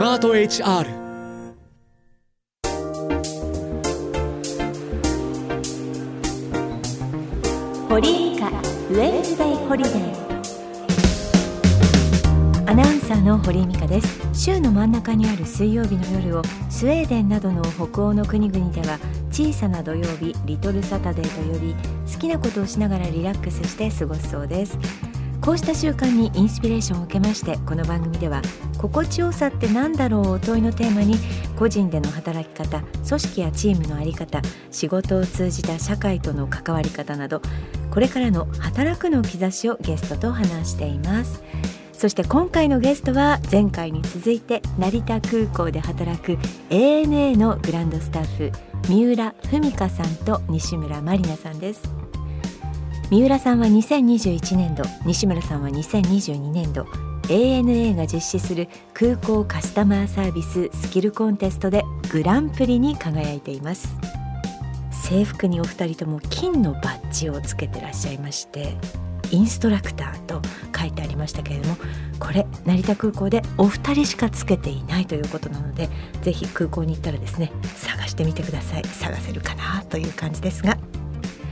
マート HR 堀井美香ウェンズデイホリデー。アナウンサーの堀井美香です。週の真ん中にある水曜日の夜をスウェーデンなどの北欧の国々では小さな土曜日リトルサタデーと呼び好きなことをしながらリラックスして過ごすそうです。こうした習慣にインスピレーションを受けましてこの番組では心地よさって何だろう？を問いのテーマに個人での働き方組織やチームの在り方仕事を通じた社会との関わり方などこれからの働くの兆しをゲストと話しています。そして今回のゲストは前回に続いて成田空港で働く ANA のグランドスタッフ三浦文香さんと西村まりなさんです。三浦さんは2021年度西村さんは2022年度 ANA が実施する空港カスタマーサービススキルコンテストでグランプリに輝いています。制服にお二人とも金のバッジをつけてらっしゃいましてインストラクターと書いてありましたけれどもこれ成田空港でお二人しかつけていないということなのでぜひ空港に行ったらですね探してみてください。探せるかなという感じですが。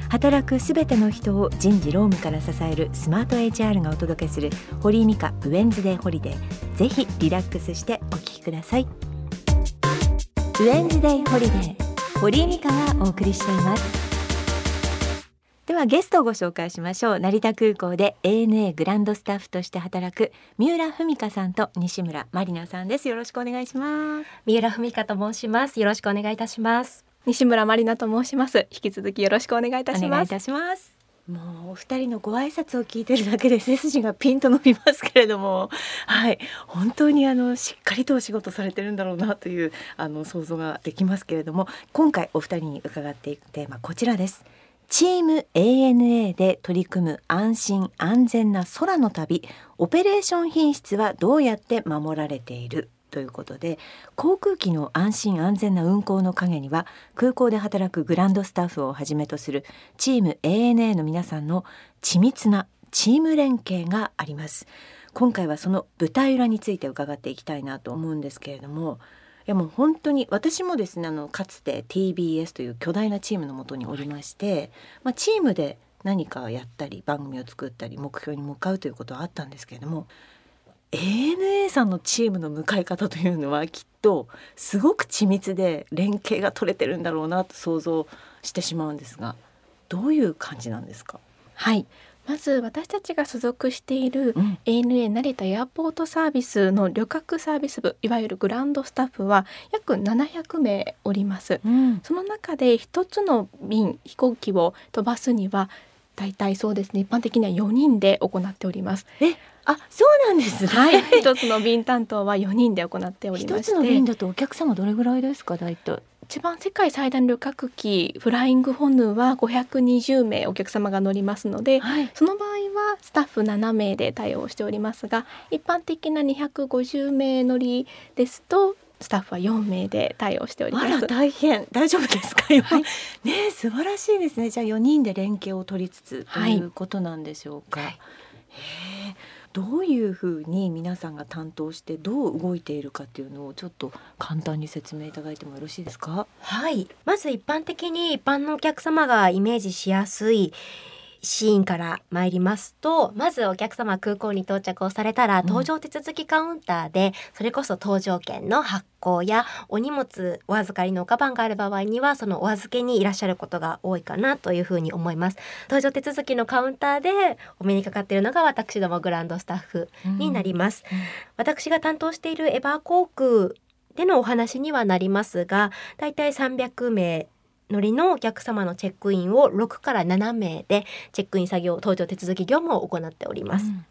働くすべての人を人事労務から支えるスマート HR がお届けする堀井美香 Wednesday Holiday。ぜひリラックスしてお聞きください。 Wednesday Holiday 堀井美香がお送りしています。ではゲストをご紹介しましょう。成田空港で ANA グランドスタッフとして働く三浦史華さんと西村まりなさんです。よろしくお願いします。三浦史華と申します。よろしくお願いいたします。西村まりなと申します。引き続きよろしくお願いいたします。お願いいたします。もうお二人のご挨拶を聞いてるだけで背筋がピンと伸びますけれども、はい。本当にあのしっかりとお仕事されてるんだろうなというあの想像ができますけれども、今回お二人に伺っていくテーマこちらです。チーム ANA で取り組む安心安全な空の旅。オペレーション品質はどうやって守られている？ということで航空機の安心安全な運航の陰には空港で働くグランドスタッフをはじめとするチーム ANA の皆さんの緻密なチーム連携があります。今回はその舞台裏について伺っていきたいなと思うんですけれどもいやもう本当に私もですねあのかつて TBS という巨大なチームのもとにおりまして、まあ、チームで何かやったり番組を作ったり目標に向かうということはあったんですけれども ANA さんのチームの向かい方というのはきっとすごく緻密で連携が取れてるんだろうなと想像してしまうんですがどういう感じなんですか？はい。まず私たちが所属している ANA 成田エアポートサービスの旅客サービス部いわゆるグランドスタッフは約700名おります、うん、その中で一つの便飛行機を飛ばすには大体そうですね一般的には4人で行っております。えあそうなんですね、はい、一つの便担当は4人で行っておりまして。一つの便だとお客様どれぐらいですか大体？一番世界最大の旅客機フライングホヌは520名お客様が乗りますので、はい、その場合はスタッフ7名で対応しておりますが一般的な250名乗りですとスタッフは4名で対応しております。大変。大丈夫ですか、はい、ね素晴らしいですね。じゃあ4人で連携を取りつつということなんでしょうか、はい、どういうふうに皆さんが担当してどう動いているかっていうのをちょっと簡単に説明いただいてもよろしいですか？はい。まず一般的に一般のお客様がイメージしやすいシーンから参りますとまずお客様空港に到着をされたら搭乗手続きカウンターで、それこそ搭乗券の発行やお荷物お預かりのおカバンがある場合にはそのお預けにいらっしゃることが多いかなというふうに思います。搭乗手続きのカウンターでお目にかかっているのが私どもグランドスタッフになります、うん。うん、私が担当しているエバー航空でのお話にはなりますがだいたい300名乗りのお客様のチェックインを6から7名でチェックイン作業搭乗手続き業務を行っております。うん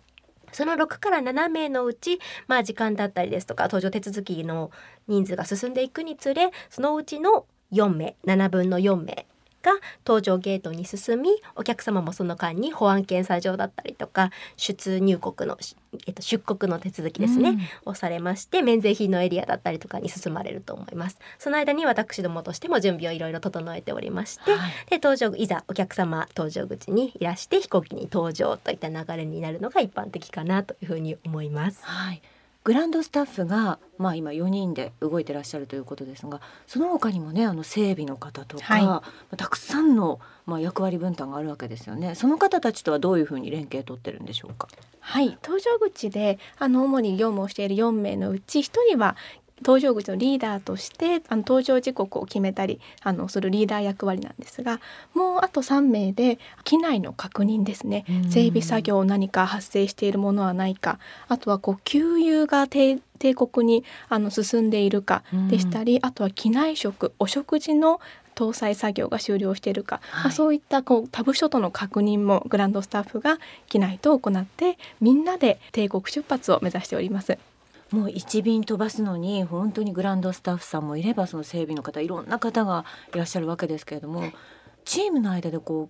その6から7名のうち、まあ、時間だったりですとか搭乗手続きの人数が進んでいくにつれそのうちの4名7分の4名が搭乗ゲートに進みお客様もその間に保安検査場だったりとか出入国の、えっと、出国の手続きですね、うん、をされまして免税品のエリアだったりとかに進まれると思います。その間に私どもとしても準備をいろいろ整えておりまして、はい、で搭乗いざお客様搭乗口にいらして飛行機に搭乗といった流れになるのが一般的かなというふうに思います。はいグランドスタッフがまあ今4人で動いてらっしゃるということですがその他にもねあの整備の方とか、はい、たくさんのまあ役割分担があるわけですよね。その方たちとはどういうふうに連携取ってるんでしょうか？はい。搭乗口であの主に業務をしている4名のうち1人は搭乗口のリーダーとしてあの搭乗時刻を決めたりあのするリーダー役割なんですがもうあと3名で機内の確認ですね。整備作業何か発生しているものはないか。あとはこう給油が帝国にあの進んでいるかでしたりあとは機内食お食事の搭載作業が終了しているか、はい、まあ、そういったこう他部署との確認もグランドスタッフが機内と行ってみんなで帝国出発を目指しております。もう1便飛ばすのに本当にグランドスタッフさんもいればその整備の方いろんな方がいらっしゃるわけですけれどもチームの間でこう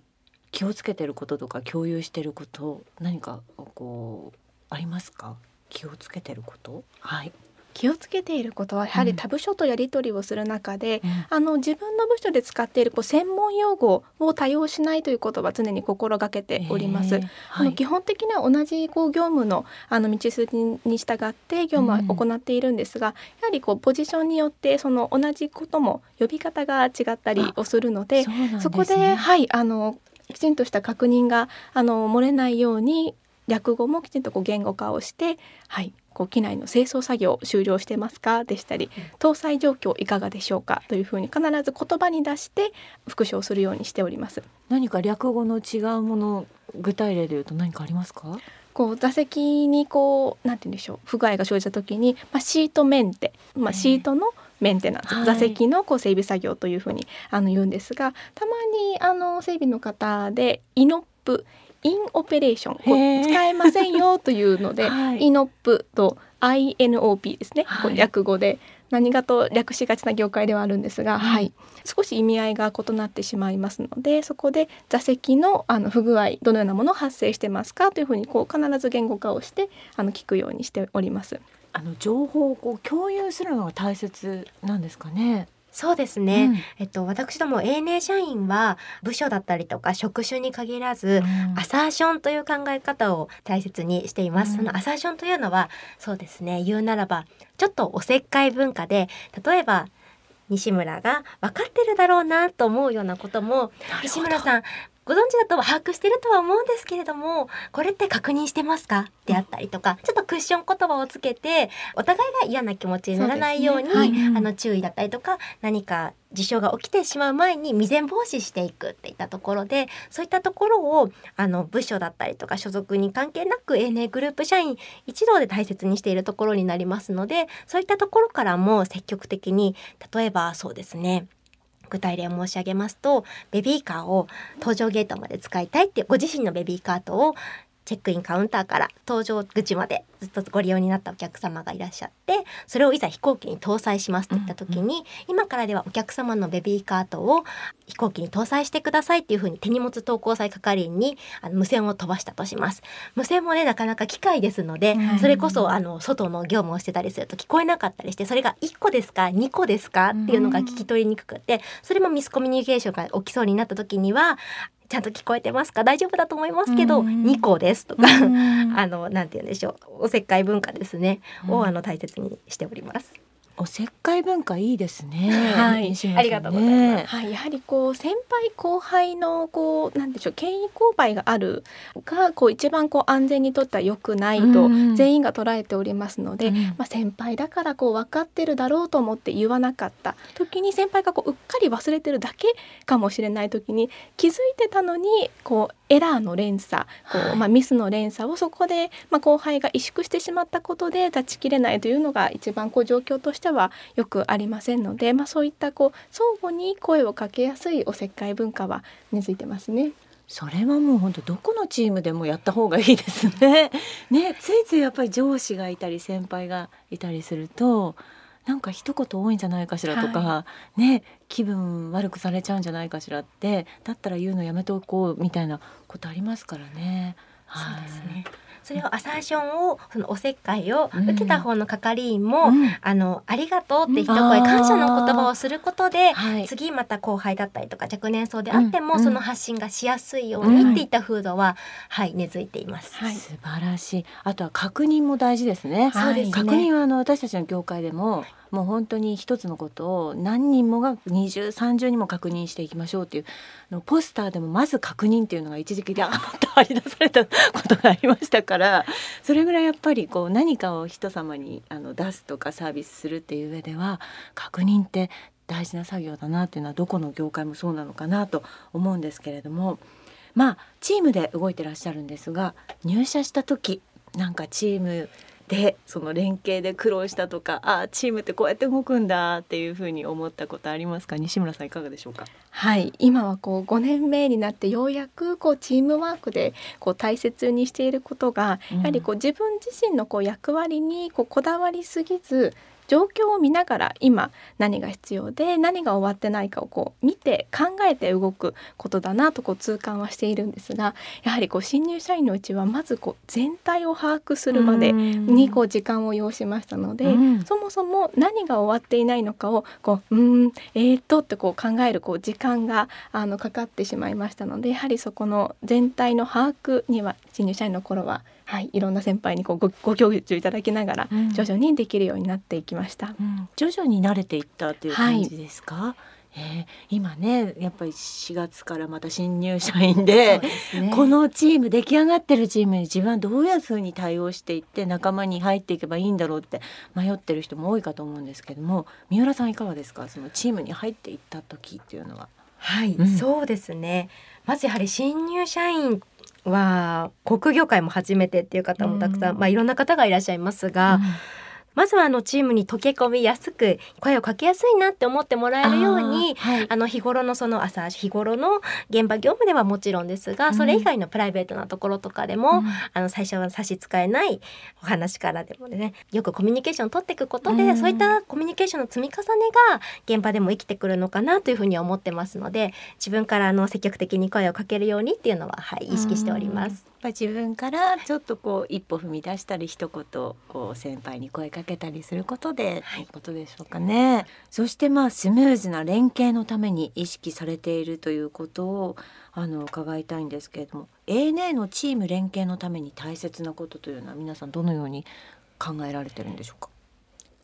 気をつけてることとか共有してること何かこうありますか？気をつけてること？はい。気をつけていることはやはり他部署とやり取りをする中で、うん、あの自分の部署で使っているこう専門用語を多用しないということは常に心がけております。えーはい、あの基本的には同じこう業務のあの道筋に従って業務は行っているんですが、うん、やはりこうポジションによってその同じことも呼び方が違ったりをするので、そでね、そこではいあのきちんとした確認があの漏れないように略語もきちんとこう言語化をして、はい、こう機内の清掃作業終了してますか？でしたり搭載状況いかがでしょうか？というふうに必ず言葉に出して復唱するようにしております。何か略語の違うもの具体例で言うと何かありますか？こう座席にこうなんて言うんでしょう不具合が生じた時に、まあ、シートメンテ、まあ、シートのメンテナンス、はい、座席のこう整備作業というふうにあの言うんですがたまにあの整備の方でイノップインオペレーション。使えませんよというので、はい、イノップと INOP ですね、はい、略語で。何がと略しがちな業界ではあるんですが、はい、少し意味合いが異なってしまいますのでそこで座席のあの不具合どのようなもの発生してますかというふうにこう必ず言語化をしてあの聞くようにしております。あの情報をこう共有するのが大切なんですかね。そうですね、うん、えっと私ども ANA 社員は部署だったりとか職種に限らず、うん、アサーションという考え方を大切にしています、うん、そのアサーションというのはそうですね言うならばちょっとおせっかい文化で例えば西村が分かってるだろうなと思うようなことも西村さんご存知だと把握してるとは思うんですけれどもこれって確認してますか？であったりとか、ちょっとクッション言葉をつけてお互いが嫌な気持ちにならないように、ねはい、あの注意だったりとか何か事象が起きてしまう前に未然防止していくっていったところでそういったところをあの部署だったりとか所属に関係なく ANA グループ社員一同で大切にしているところになりますのでそういったところからも積極的に例えばそうですね具体例を申し上げますとベビーカーを搭乗ゲートまで使いたいってご自身のベビーカートをチェックインカウンターから搭乗口までずっとご利用になったお客様がいらっしゃってそれをいざ飛行機に搭載しますといった時に、うん。うん、今からではお客様のベビーカートを飛行機に搭載してくださいっていうふうに手荷物投稿祭係員にあの無線を飛ばしたとします。無線もねなかなか機械ですので、うん、それこそあの外の業務をしてたりすると聞こえなかったりしてそれが1個ですか2個ですかっていうのが聞き取りにくくてそれもミスコミュニケーションが起きそうになった時にはちゃんと聞こえてますか？大丈夫だと思いますけど、2個ですとか、あのなんて言うんでしょう。おせっかい文化ですね、をあの大切にしております。おせっかい文化いいですね。はい、ありがとうございます。はい、やはりこう先輩後輩のこうなんでしょう権威勾配があるがこう一番こう安全にとっては良くないと全員が捉えておりますので、うん、まあ先輩だからこう分かってるだろうと思って言わなかった時に先輩がこううっかり忘れてるだけかもしれない時に気づいてたのにこうエラーの連鎖こう、まあ、ミスの連鎖をそこで、まあ、後輩が萎縮してしまったことで断ち切れないというのが一番こう状況としてはよくありませんので、まあ、そういったこう相互に声をかけやすいおせっかい文化は根付いてますね。それはもう本当どこのチームでもやった方がいいですね。ねついついやっぱり上司がいたり先輩がいたりするとなんか一言多いんじゃないかしらとか、はい、ね気分悪くされちゃうんじゃないかしらってだったら言うのやめておこうみたいなことありますからね。そうですね。それをアサーションをそのおせっかいを受けた方の係員も、うん、あのありがとうって一声、感謝の言葉をすることで、はい、次また後輩だったりとか若年層であっても、その発信がしやすいようにっていった風土は、はい根付いています、はい、素晴らしい。あとは確認も大事ですね、そうですね。確認はあの私たちの業界でももう本当に一つのことを何人もが二重三重にも確認していきましょうっていうのポスターでもまず確認っていうのが一時期で あっと張り出されたことがありましたからそれぐらいやっぱりこう何かを人様にあの出すとかサービスするっていう上では確認って大事な作業だなっていうのはどこの業界もそうなのかなと思うんですけれどもまあチームで動いてらっしゃるんですが入社した時なんかチームでその連携で苦労したとかあチームってこうやって動くんだっていうふうに思ったことありますか？西村さんいかがでしょうか？はい。今はこう5年目になってようやくこうチームワークでこう大切にしていることが、やはりこう自分自身のこう役割にこうこだわりすぎず状況を見ながら今何が必要で何が終わってないかをこう見て考えて動くことだなとこう痛感はしているんですがやはりこう新入社員のうちはまずこう全体を把握するまでにこう時間を要しましたので、そもそも何が終わっていないのかをこううんえー、っとってこう考えるこう時間があのかかってしまいましたのでやはりそこの全体の把握には新入社員の頃ははい、いろんな先輩にこうごご教授いただきながら、徐々にできるようになっていきました。うん、徐々に慣れていったという感じですか？はいえー、今ねやっぱり4月からまた新入社員で、ね、このチーム出来上がってるチームに自分はどういうふうに対応していって仲間に入っていけばいいんだろうって迷ってる人も多いかと思うんですけども三浦さんいかがですか？そのチームに入っていった時っていうのは。はい、うん、そうですね。まずやはり新入社員は航空業界も初めてっていう方もたくさん、うん、まあいろんな方がいらっしゃいますが、うんまずはあのチームに溶け込みやすく声をかけやすいなって思ってもらえるようにあ、はい、あの日頃のその朝日頃の現場業務ではもちろんですが、うん、それ以外のプライベートなところとかでも、うん、あの最初は差し支えないお話からでもねよくコミュニケーションを取っていくことで、うん、そういったコミュニケーションの積み重ねが現場でも生きてくるのかなというふうに思ってますので自分からあの積極的に声をかけるようにっていうのは、はい、意識しております。ぱ自分からちょっとこう一歩踏み出したり一言こう先輩に声かけたりすることで、はい、ということでしょうかね。そしてまあスムーズな連携のために意識されているということをあの伺いたいんですけれども ANA のチーム連携のために大切なことというのは皆さんどのように考えられてるんでしょうか？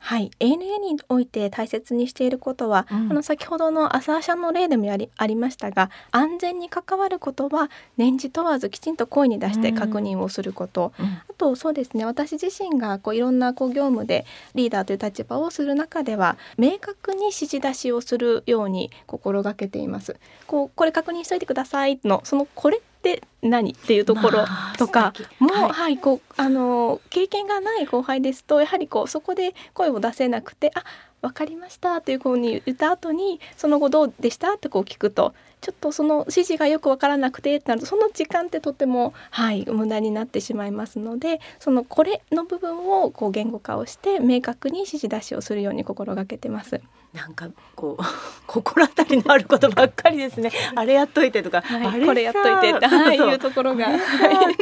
はい、ANA において大切にしていることは、うん、あの先ほどのアサーシャンの例でもやりありましたが安全に関わることは年次問わずきちんと声に出して確認をすること、うん、あとそうですね。私自身がこういろんなこう業務でリーダーという立場をする中では明確に指示出しをするように心がけています。こうこれ確認しといてくださいのそのこれって何？っていうところとかも、はい、はい、こうあの経験がない後輩ですとやはりこうそこで声を出せなくてあ分かりましたというふうに言った後にその後どうでしたってこう聞くとちょっとその指示がよく分からなくてってなるとその時間ってとてもはい無駄になってしまいますのでそのこれの部分をこう言語化をして明確に指示出しをするように心がけてます。なんかこう 心当たりのあることばっかりですね。あれやっといてとか、はい、あれこれやっといてって、はい、いうところが、っ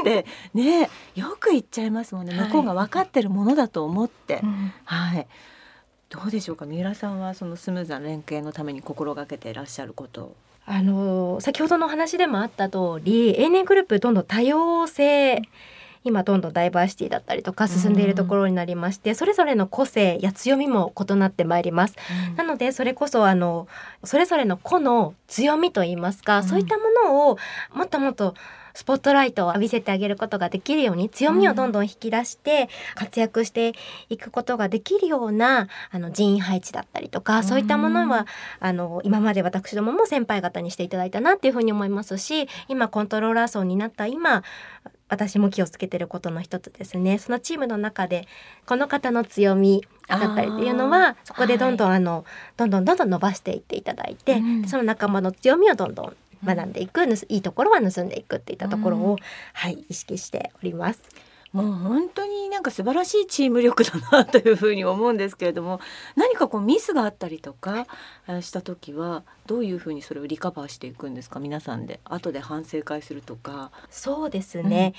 てねよく言っちゃいますもんね。向こうが分かってるものだと思って、はい。どうでしょうか？三浦さんはそのスムーズな連携のために心がけていらっしゃること。あの先ほどの話でもあった通り ANA グループどんどん多様性今どんどんダイバーシティだったりとか進んでいるところになりまして、それぞれの個性や強みも異なってまいります、うん、なのでそれこそあのそれぞれの個の強みといいますか、うん、そういったものをもっともっとスポットライトを浴びせてあげることができるように強みをどんどん引き出して活躍していくことができるようなあの人員配置だったりとかそういったものはあの今まで私どもも先輩方にしていただいたなっていうふうに思いますし今コントローラー層になった今私も気をつけてることの一つですね。そのチームの中でこの方の強みだったりっていうのはそこでどんどん、はい、あのどんどんどんどん伸ばしていっていただいて、うん、その仲間の強みをどんどん学んでいく、いいところは盗んでいくっていったところを、はい意識しております。もう本当になんか素晴らしいチーム力だなというふうに思うんですけれども何かこうミスがあったりとかした時はどういうふうにそれをリカバーしていくんですか？皆さんで後で反省会するとか。そうですね、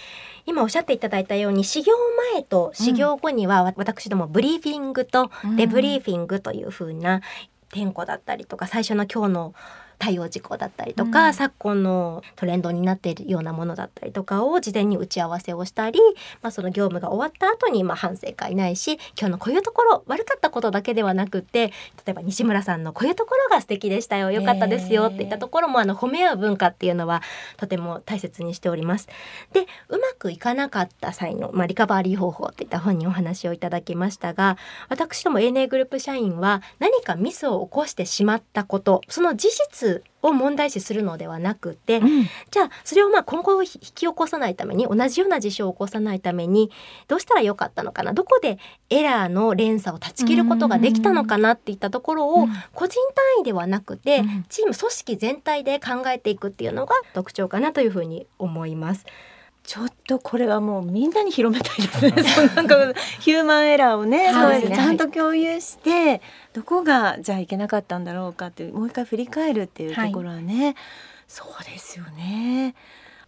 うん、今おっしゃっていただいたように始業前と始業後には、私どもブリーフィングとデブリーフィングというふうな点呼だったりとか最初の今日の対応事項だったりとか、うん、昨今のトレンドになっているようなものだったりとかを事前に打ち合わせをしたり、まあ、その業務が終わった後にまあ反省会ないし今日のこういうところ悪かったことだけではなくて例えば西村さんのこういうところが素敵でしたよよかったですよっていったところもあの褒め合う文化っていうのはとても大切にしております。でうまくいかなかった際の、まあ、リカバリー方法っていった本にお話をいただきましたが私ども ANA グループ社員は何かミスを起こしてしまったことその事実を問題視するのではなくて、うん、じゃあそれをまあ今後引き起こさないために同じような事象を起こさないためにどうしたらよかったのかな？どこでエラーの連鎖を断ち切ることができたのかなっていったところを個人単位ではなくて、チーム組織全体で考えていくっていうのが特徴かなというふうに思います。ちょっとこれはもうみんなに広めたいですね。そなんかヒューマンエラーをね、そうですね。ちゃんと共有して、どこがじゃあいけなかったんだろうかってもう一回振り返るっていうところはね、はい、そうですよね。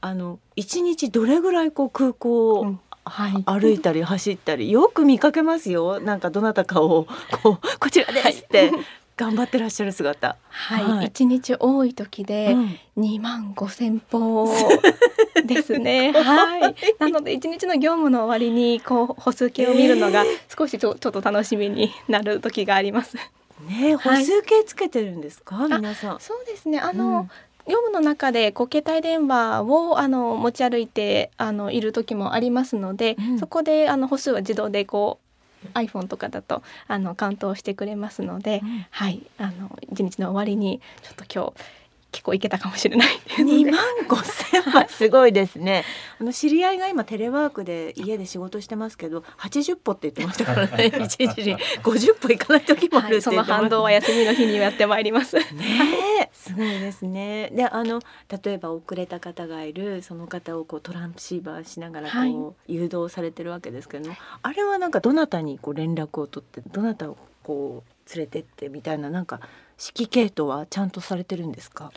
あの一日どれぐらいこう空港を、はい、歩いたり走ったりよく見かけますよ。なんかどなたかをこうこちらですって頑張ってらっしゃる姿。はい、一、はい、日多い時で二万五千歩 ですね。はい。なので一日の業務の終わりにこう歩数計を見るのが少しちょちょっと楽しみになる時があります。ね、歩数計つけてるんですか、はい、皆さん。そうですね。あの、うん業務の中でこう携帯電話をあの持ち歩いてあのいる時もありますので、うん、そこであの歩数は自動でこ iPhone とかだとあのカウントをしてくれますので、うん、はいあの一日の終わりにちょっと今日結構いけたかもしれない二万五千はすごいですね。あの知り合いが今テレワークで家で仕事してますけど、八十歩って言ってましたからね。一日に五十歩行かない時もある、はい、その反動は休みの日にやってまいります。ね、すごいですね。で、あの例えば遅れた方がいるその方をこうトランプシーバーしながらこう、はい、誘導されてるわけですけども、あれはなんかどなたにこう連絡を取ってどなたをこう連れてってみたいななんか指揮系統はちゃんとされてるんですか？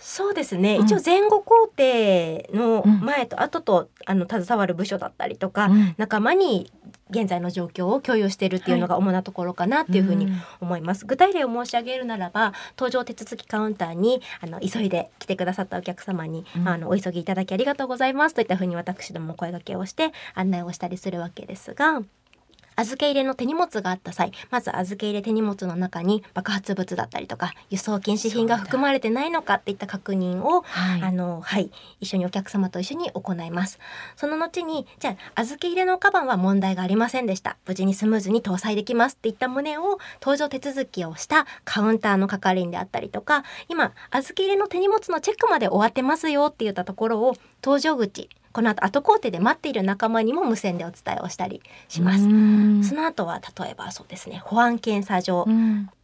そうですね、うん、一応前後工程の前と後と、あの携わる部署だったりとか、うん、仲間に現在の状況を共有しているっていうのが主なところかなっていうふうに思います、はい、具体例を申し上げるならば搭乗手続きカウンターにあの急いで来てくださったお客様に、うん、あのお急ぎいただきありがとうございますといったふうに私ども声掛けをして案内をしたりするわけですが預け入れの手荷物があった際まず預け入れ手荷物の中に爆発物だったりとか輸送禁止品が含まれてないのかっていった確認を、はい、あのはい一緒にお客様と一緒に行いますその後にじゃあ預け入れのカバンは問題がありませんでした無事にスムーズに搭載できますっていった旨を搭乗手続きをしたカウンターの係員であったりとか今預け入れの手荷物のチェックまで終わってますよって言ったところを搭乗口この後後工程で待っている仲間にも無線でお伝えをしたりします。その後は例えばそうですね保安検査場、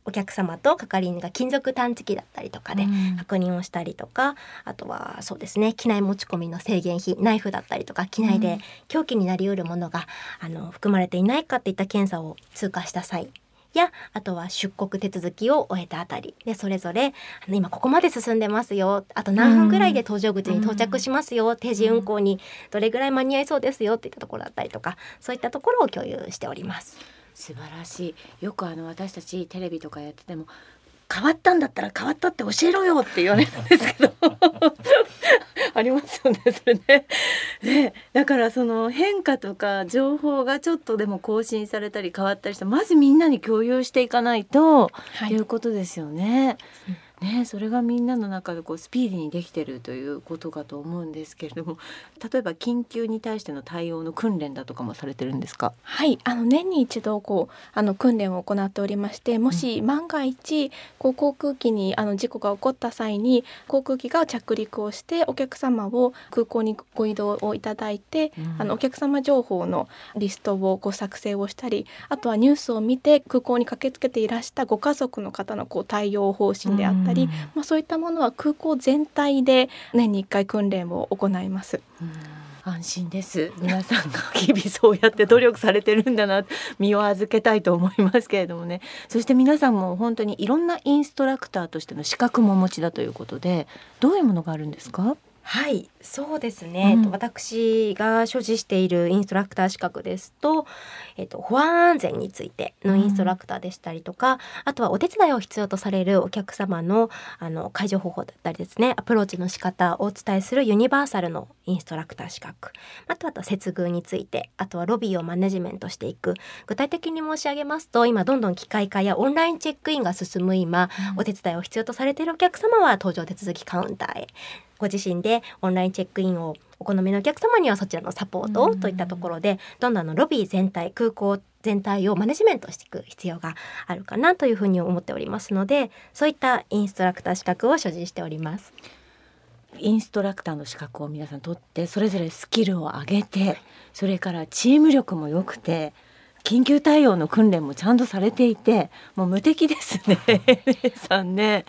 お客様と係員が金属探知機だったりとかで確認をしたりとか、あとはそうですね機内持ち込みの制限費ナイフだったりとか機内で凶器になりうるものがあの含まれていないかっていった検査を通過した際やあとは出国手続きを終えたあたり。でそれぞれあの今ここまで進んでますよ。あと何分ぐらいで搭乗口に到着しますよ、うん、定時運行にどれぐらい間に合いそうですよ。っていったところだったりとかそういったところを共有しております。素晴らしい。よくあの私たちテレビとかやってても変わったんだったら変わったって教えろよって言われるんですけど ありますよねそれね。ねだからその変化とか情報がちょっとでも更新されたり変わったりしてまずみんなに共有していかないと、はい、いうことですよね。うんね、それがみんなの中でこうスピーディーにできてるということかと思うんですけれども例えば緊急に対しての対応の訓練だとかもされてるんですか？はいあの年に一度こうあの訓練を行っておりましてもし万が一、こう航空機にあの事故が起こった際に航空機が着陸をしてお客様を空港にご移動をいただいて、うん、あのお客様情報のリストをご作成をしたりあとはニュースを見て空港に駆けつけていらしたご家族の方のこう対応方針であったり、り、まあ、そういったものは空港全体で年に1回訓練を行います。安心です。皆さんが日々そうやって努力されてるんだな身を預けたいと思いますけれどもね。そして皆さんも本当にいろんなインストラクターとしての資格もお持ちだということでどういうものがあるんですか？はいそうですね、うん、私が所持しているインストラクター資格ですと、えっと、保安安全についてのインストラクターでしたりとか、うん、あとはお手伝いを必要とされるお客様のあの解除方法だったりですねアプローチの仕方をお伝えするユニバーサルのインストラクター資格。あとは接遇についてあとはロビーをマネジメントしていく。具体的に申し上げますと今どんどん機械化やオンラインチェックインが進む今、うん、お手伝いを必要とされているお客様は搭乗手続きカウンターへご自身でオンラインチェックインをお好みのお客様にはそちらのサポートをといったところでどんどんのロビー全体空港全体をマネジメントしていく必要があるかなというふうに思っておりますのでそういったインストラクター資格を所持しております。インストラクターの資格を皆さん取ってそれぞれスキルを上げてそれからチーム力も良くて緊急対応の訓練もちゃんとされていてもう無敵ですね さんね。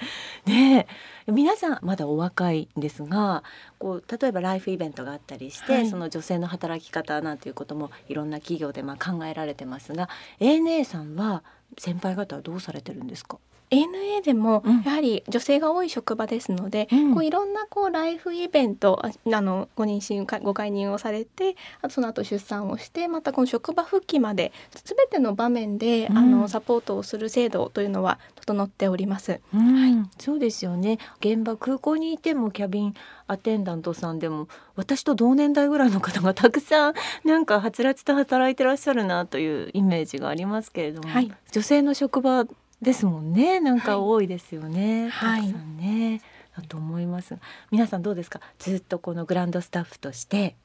ね皆さんまだお若いんですがこう例えばライフイベントがあったりして、はい、その女性の働き方なんていうこともいろんな企業でまあ考えられてますが ANA さんは先輩方はどうされてるんですか？ANA でもやはり女性が多い職場ですので、うん、こういろんなこうライフイベントあのご妊娠ご解任をされてあとその後出産をしてまたこの職場復帰まで全ての場面で、うん、あのサポートをする制度というのは整っております。うん、はい、そうですよね。現場空港にいてもキャビンアテンダントさんでも私と同年代ぐらいの方がたくさんなんかはつらつと働いてらっしゃるなというイメージがありますけれども、はい、女性の職場ですもんね。なんか多いですよね、はい、たくさんね、だと思います。皆さんどうですか？ずっとこのグランドスタッフとして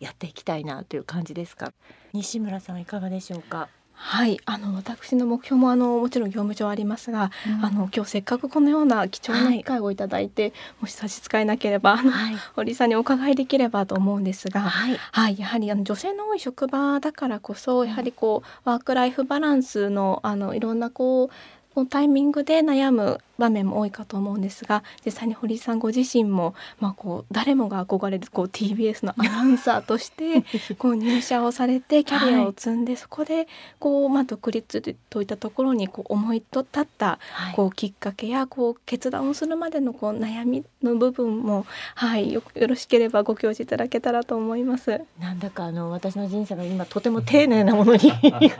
やっていきたいなという感じですか？西村さんいかがでしょうか？はい、あの私の目標もあのもちろん業務上ありますが、うん、あの今日せっかくこのような貴重な機会をいただいて、はい、もし差し支えなければ、はい、堀さんにお伺いできればと思うんですが、はい、はい、やはりあの女性の多い職場だからこそやはりこうワークライフバランスのあのいろんなこうのタイミングで悩む場面も多いかと思うんですが実際に堀井さんご自身も、まあ、こう誰もが憧れるこう TBS のアナウンサーとして こう入社をされてキャリアを積んで、はい、そこでこう、まあ、独立といったところにこう思いと立ったこうきっかけやこう決断をするまでのこう悩みの部分も、はい、よよろしければご教示いただけたらと思います。なんだかあの私の人生が今とても丁寧なものに なり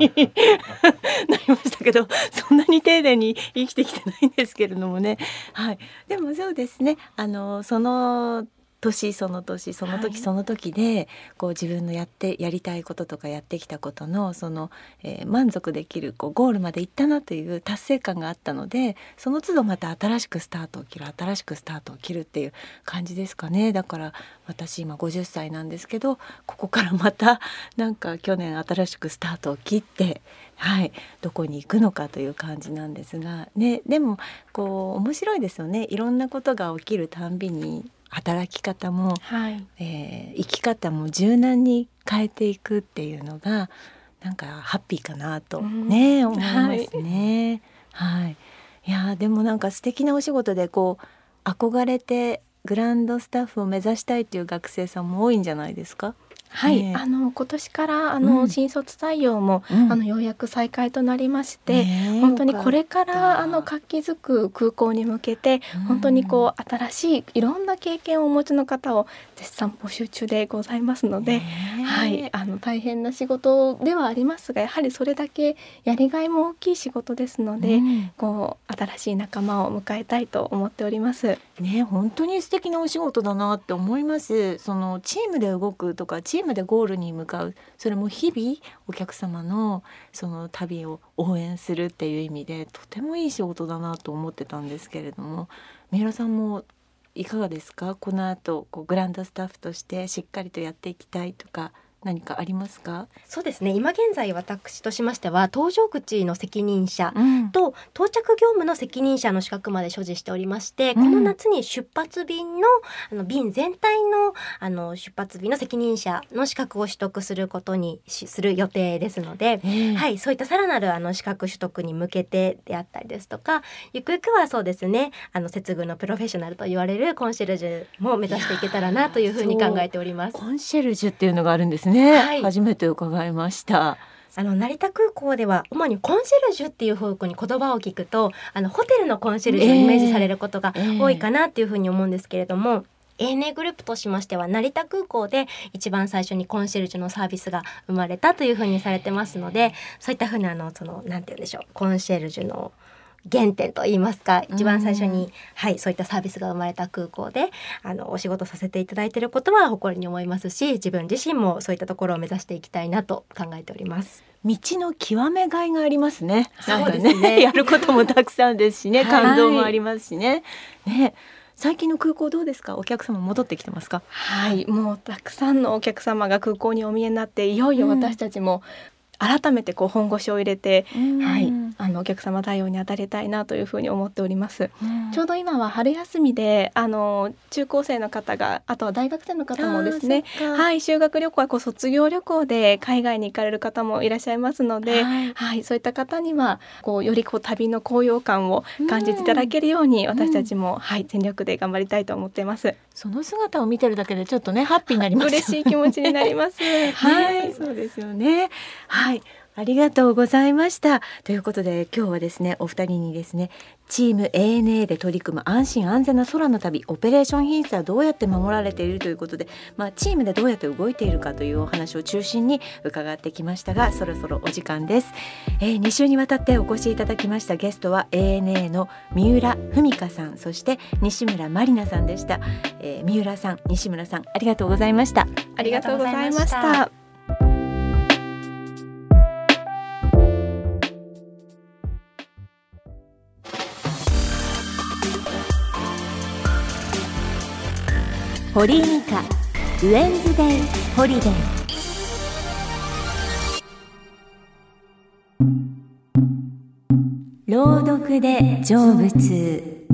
ましたけどそんなに丁寧に生きてきてないんですけれどもね。はい、でもそうですね。あのその年その年その時その時で、はい、こう自分のやってやりたいこととかやってきたことのその、えー、満足できるこうゴールまで行ったなという達成感があったのでその都度また新しくスタートを切る新しくスタートを切るっていう感じですかね。だから私今50歳なんですけどここからまたなんか去年新しくスタートを切ってはい、どこに行くのかという感じなんですが、ね、でもこう面白いですよね。いろんなことが起きるたんびに働き方も、はい、えー、生き方も柔軟に変えていくっていうのがなんかハッピーかなとね、うん、思いますね。はい、はい、いやでもなんか素敵なお仕事でこう憧れてグランドスタッフを目指したいっていう学生さんも多いんじゃないですか？はい、あの今年からあの、うん、新卒採用も、うん、あのようやく再開となりまして、ね、本当にこれからあの活気づく空港に向けて、うん、本当にこう新しいいろんな経験をお持ちの方を絶賛募集中でございますので、はい、あの大変な仕事ではありますがやはりそれだけやりがいも大きい仕事ですので、こう新しい仲間を迎えたいと思っております。ね本当に素敵なお仕事だなって思います。そのチームで動くとかチチームでゴールに向かうそれも日々お客様のその旅を応援するっていう意味でとてもいい仕事だなと思ってたんですけれども三浦さんもいかがですか？この後こうグランドスタッフとしてしっかりとやっていきたいとか何かありますか？そうですね。今現在私としましては搭乗口の責任者うん。と到着業務の責任者の資格まで所持しておりまして、この夏に出発便のあの便全体のあの出発便の責任者の資格を取得することにしする予定ですので、ええ。はい、そういったさらなるあの資格取得に向けてであったりですとかゆくゆくはそうですねあの接遇のプロフェッショナルと言われるコンシェルジュも目指していけたらなというふうに考えております。コンシェルジュっていうのがあるんですね、はい。初めて伺いました。あの成田空港では主にコンシェルジュっていう方向に言葉を聞くとあのホテルのコンシェルジュをイメージされることが多いかなっていうふうに思うんですけれども。ANA グループとしましては成田空港で一番最初にコンシェルジュのサービスが生まれたというふうにされてますのでそういったふうにあのそのなんて言うんでしょうコンシェルジュの原点と言いますか一番最初に、はいそういったサービスが生まれた空港であのお仕事させていただいていることは誇りに思いますし自分自身もそういったところを目指していきたいなと考えております。道の極めがいがありますね。なんかそうですね やることもたくさんですしね、はい感動もありますしね。ね、最近の空港どうですか？お客様戻ってきてますか？はい、もうたくさんのお客様が空港にお見えになっていよいよ私たちも改めてこう本腰を入れて、はい、あのお客様対応に当たりたいなというふうに思っております。ちょうど今は春休みであの中高生の方があとは大学生の方もですねはい修学旅行はこう卒業旅行で海外に行かれる方もいらっしゃいますので、はい、そういった方にはこうよりこう旅の高揚感を感じていただけるように私たちも、はい全力で頑張りたいと思っています。その姿を見てるだけでちょっとねハッピーになります。嬉しい気持ちになります。はねい、そうですよね。はい。ありがとうございました。ということで今日はですねお二人にですねチーム ANA で取り組む安心安全な空の旅オペレーション品質はどうやって守られているということで、まあ、チームでどうやって動いているかというお話を中心に伺ってきましたがそろそろお時間です、えー、2週にわたってお越しいただきましたゲストは ANA の三浦文香さんそして西村まりなさんでした、えー、三浦さん西村さんありがとうございましたありがとうございました。堀井美香ウェンズデイホリデー。朗読で成仏。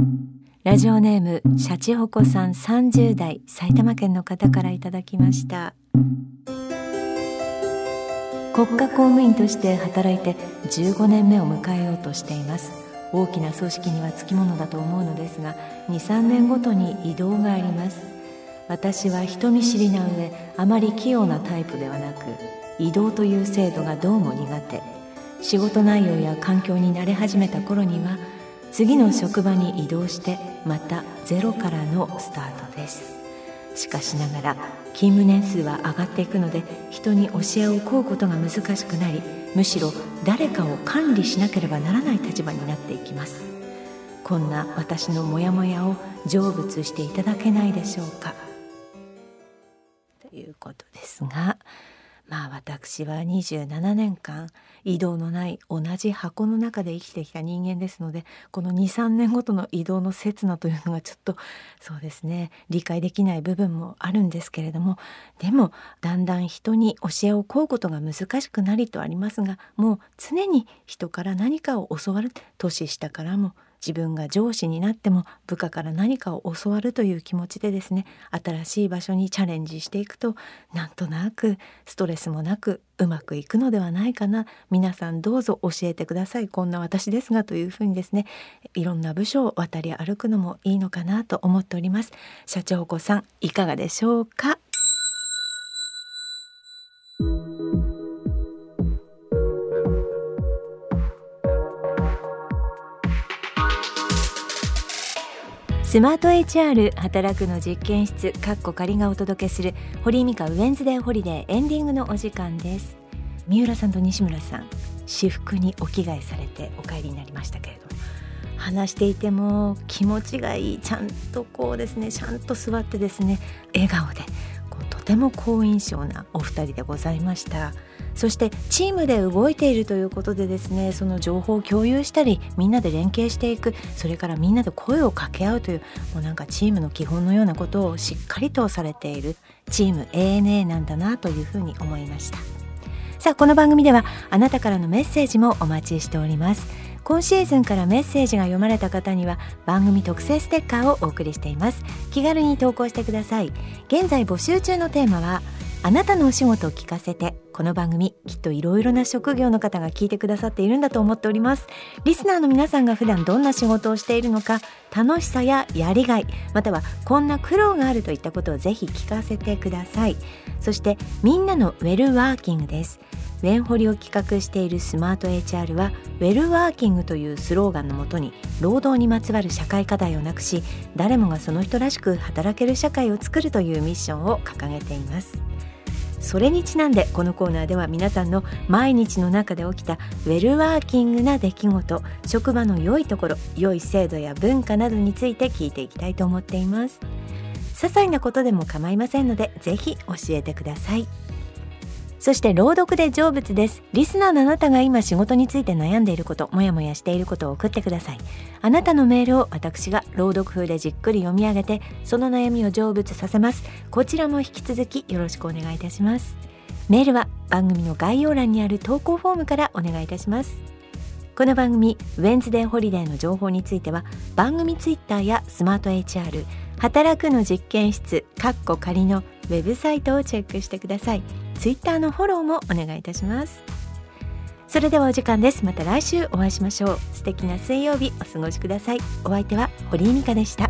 ラジオネームシャチホコさん30代埼玉県の方からいただきました。国家公務員として働いて15年目を迎えようとしています。大きな組織にはつきものだと思うのですが23年ごとに移動があります。私は人見知りな上あまり器用なタイプではなく移動という制度がどうも苦手。仕事内容や環境に慣れ始めた頃には次の職場に移動してまたゼロからのスタートです。しかしながら勤務年数は上がっていくので人に教えを請うことが難しくなりむしろ誰かを管理しなければならない立場になっていきます。こんな私のモヤモヤを成仏していただけないでしょうか。いうことですがまあ私は27年間移動のない同じ箱の中で生きてきた人間ですのでこの23年ごとの移動の刹那というのがちょっとそうですね理解できない部分もあるんですけれどもでもだんだん人に教えを請うことが難しくなりとありますがもう常に人から何かを教わる年下からも自分が上司になっても部下から何かを教わるという気持ちでですね新しい場所にチャレンジしていくとなんとなくストレスもなくうまくいくのではないかな。皆さんどうぞ教えてください。こんな私ですがというふうにですねいろんな部署を渡り歩くのもいいのかなと思っております。社長子さんいかがでしょうか？スマート HR 働くの実験室かっこ仮がお届けする堀井美香ウェンズデーホリデーエンディングのお時間です。三浦さんと西村さん私服にお着替えされてお帰りになりましたけれども。話していても気持ちがいい。ちゃんとこうですねちゃんと座ってですね笑顔でこうとても好印象なお二人でございました。そしてチームで動いているということでですねその情報を共有したりみんなで連携していくそれからみんなで声を掛け合うというもうなんかチームの基本のようなことをしっかりとされているチーム ANA なんだなというふうに思いました。さあこの番組ではあなたからのメッセージもお待ちしております。今シーズンからメッセージが読まれた方には番組特製ステッカーをお送りしています。気軽に投稿してください。現在募集中のテーマはあなたのお仕事を聞かせて。この番組きっといろいろな職業の方が聞いてくださっているんだと思っております。リスナーの皆さんが普段どんな仕事をしているのか楽しさややりがいまたはこんな苦労があるといったことをぜひ聞かせてください。そしてみんなのウェルワーキングです。ウェンホリを企画しているスマート HR はウェルワーキングというスローガンのもとに労働にまつわる社会課題をなくし誰もがその人らしく働ける社会を作るというミッションを掲げています。それにちなんでこのコーナーでは皆さんの毎日の中で起きたウェルワーキングな出来事職場の良いところ良い制度や文化などについて聞いていきたいと思っています。些細なことでも構いませんのでぜひ教えてください。そして朗読で成仏です。リスナーのあなたが今仕事について悩んでいることもやもやしていることを送ってください。あなたのメールを私が朗読風でじっくり読み上げてその悩みを成仏させます。こちらも引き続きよろしくお願いいたします。メールは番組の概要欄にある投稿フォームからお願いいたします。この番組ウェンズデーホリデーの情報については番組ツイッターやスマート HR 働くの実験室かっこ仮のウェブサイトをチェックしてください。ツイッターのフォローもお願いいたします。それではお時間です。また来週お会いしましょう。素敵な水曜日お過ごしください。お相手は堀井美香でした。